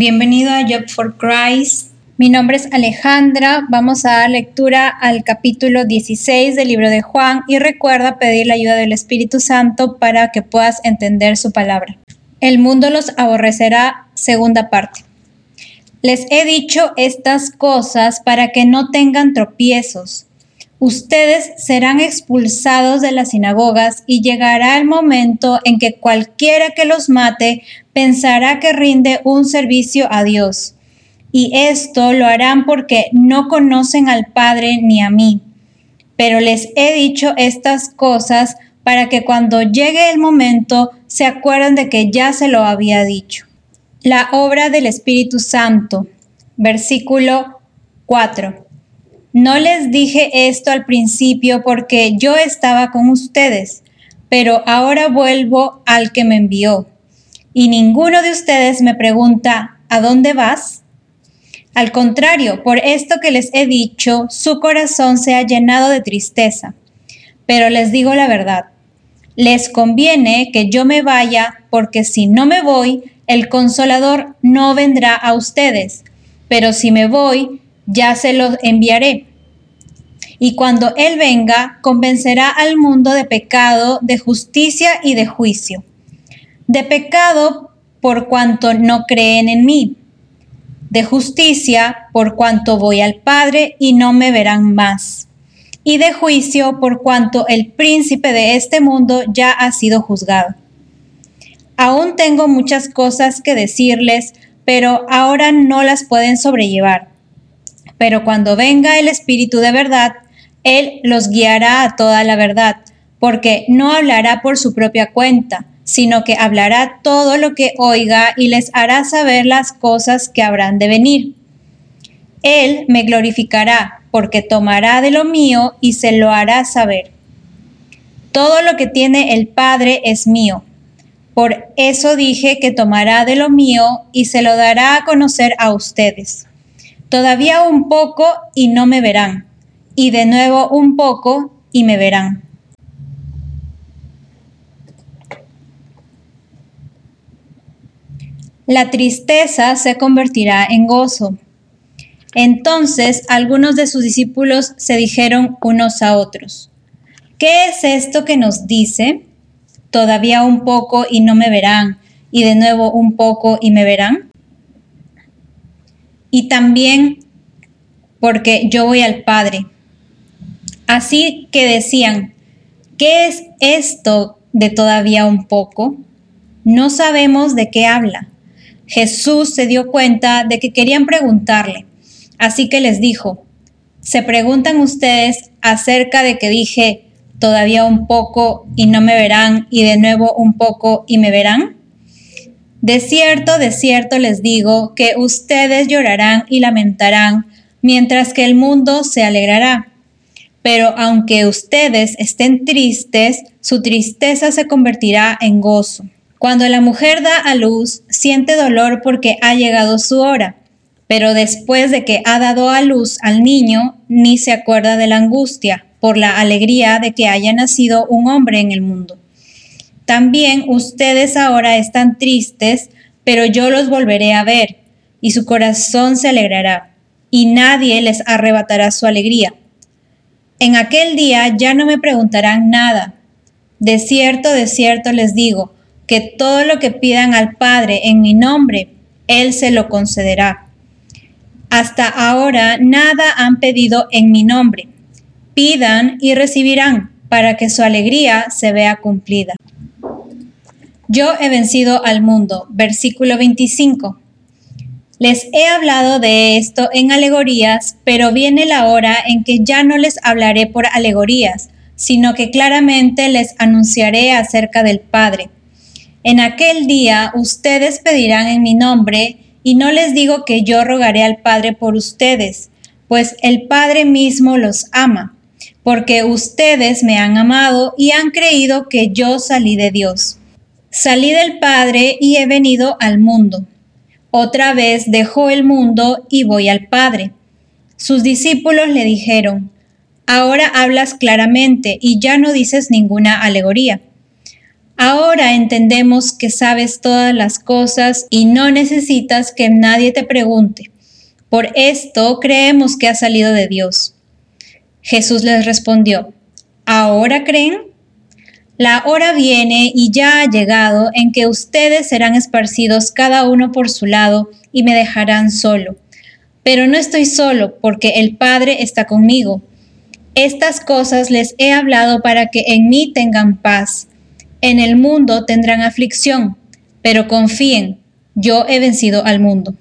Bienvenido a Job for Christ. Mi nombre es Alejandra. Vamos a dar lectura al capítulo 16 del libro de Juan y recuerda pedir la ayuda del Espíritu Santo para que puedas entender su palabra. El mundo los aborrecerá, segunda parte. Les he dicho estas cosas para que no tengan tropiezos. Ustedes serán expulsados de las sinagogas y llegará el momento en que cualquiera que los mate pensará que rinde un servicio a Dios. Y esto lo harán porque no conocen al Padre ni a mí. Pero les he dicho estas cosas para que cuando llegue el momento se acuerden de que ya se lo había dicho. La obra del Espíritu Santo. Versículo 4. No les dije esto al principio porque yo estaba con ustedes, pero ahora vuelvo al que me envió. Y ninguno de ustedes me pregunta, ¿a dónde vas? Al contrario, por esto que les he dicho, su corazón se ha llenado de tristeza. Pero les digo la verdad, les conviene que yo me vaya, porque si no me voy, el consolador no vendrá a ustedes, pero si me voy, ya se los enviaré. Y cuando Él venga, convencerá al mundo de pecado, de justicia y de juicio. De pecado por cuanto no creen en mí. De justicia por cuanto voy al Padre y no me verán más. Y de juicio por cuanto el príncipe de este mundo ya ha sido juzgado. Aún tengo muchas cosas que decirles, pero ahora no las pueden sobrellevar pero cuando venga el Espíritu de verdad, Él los guiará a toda la verdad, porque no hablará por su propia cuenta, sino que hablará todo lo que oiga y les hará saber las cosas que habrán de venir. Él me glorificará, porque tomará de lo mío y se lo hará saber. Todo lo que tiene el Padre es mío. Por eso dije que tomará de lo mío y se lo dará a conocer a ustedes. Todavía un poco y no me verán, y de nuevo un poco y me verán. La tristeza se convertirá en gozo. Entonces algunos de sus discípulos se dijeron unos a otros, ¿qué es esto que nos dice? Todavía un poco y no me verán, y de nuevo un poco y me verán y también porque yo voy al Padre. Así que decían, ¿qué es esto de todavía un poco? No sabemos de qué habla. Jesús se dio cuenta de que querían preguntarle, así que les dijo, ¿se preguntan ustedes acerca de que dije todavía un poco y no me verán y de nuevo un poco y me verán? De cierto, de cierto les digo que ustedes llorarán y lamentarán, mientras que el mundo se alegrará. Pero aunque ustedes estén tristes, su tristeza se convertirá en gozo. Cuando la mujer da a luz, siente dolor porque ha llegado su hora, pero después de que ha dado a luz al niño, ni se acuerda de la angustia por la alegría de que haya nacido un hombre en el mundo. También ustedes ahora están tristes, pero yo los volveré a ver, y su corazón se alegrará, y nadie les arrebatará su alegría. En aquel día ya no me preguntarán nada. De cierto, de cierto les digo, que todo lo que pidan al Padre en mi nombre, Él se lo concederá. Hasta ahora nada han pedido en mi nombre. Pidan y recibirán, para que su alegría se vea cumplida. Yo he vencido al mundo. Versículo 25. Les he hablado de esto en alegorías, pero viene la hora en que ya no les hablaré por alegorías, sino que claramente les anunciaré acerca del Padre. En aquel día ustedes pedirán en mi nombre, y no les digo que yo rogaré al Padre por ustedes, pues el Padre mismo los ama, porque ustedes me han amado y han creído que yo salí de Dios. Salí del Padre y he venido al mundo. Otra vez dejó el mundo y voy al Padre. Sus discípulos le dijeron, Ahora hablas claramente y ya no dices ninguna alegoría. Ahora entendemos que sabes todas las cosas y no necesitas que nadie te pregunte. Por esto creemos que ha salido de Dios. Jesús les respondió, ¿ahora creen? La hora viene y ya ha llegado en que ustedes serán esparcidos cada uno por su lado y me dejarán solo. Pero no estoy solo porque el Padre está conmigo. Estas cosas les he hablado para que en mí tengan paz. En el mundo tendrán aflicción, pero confíen, yo he vencido al mundo.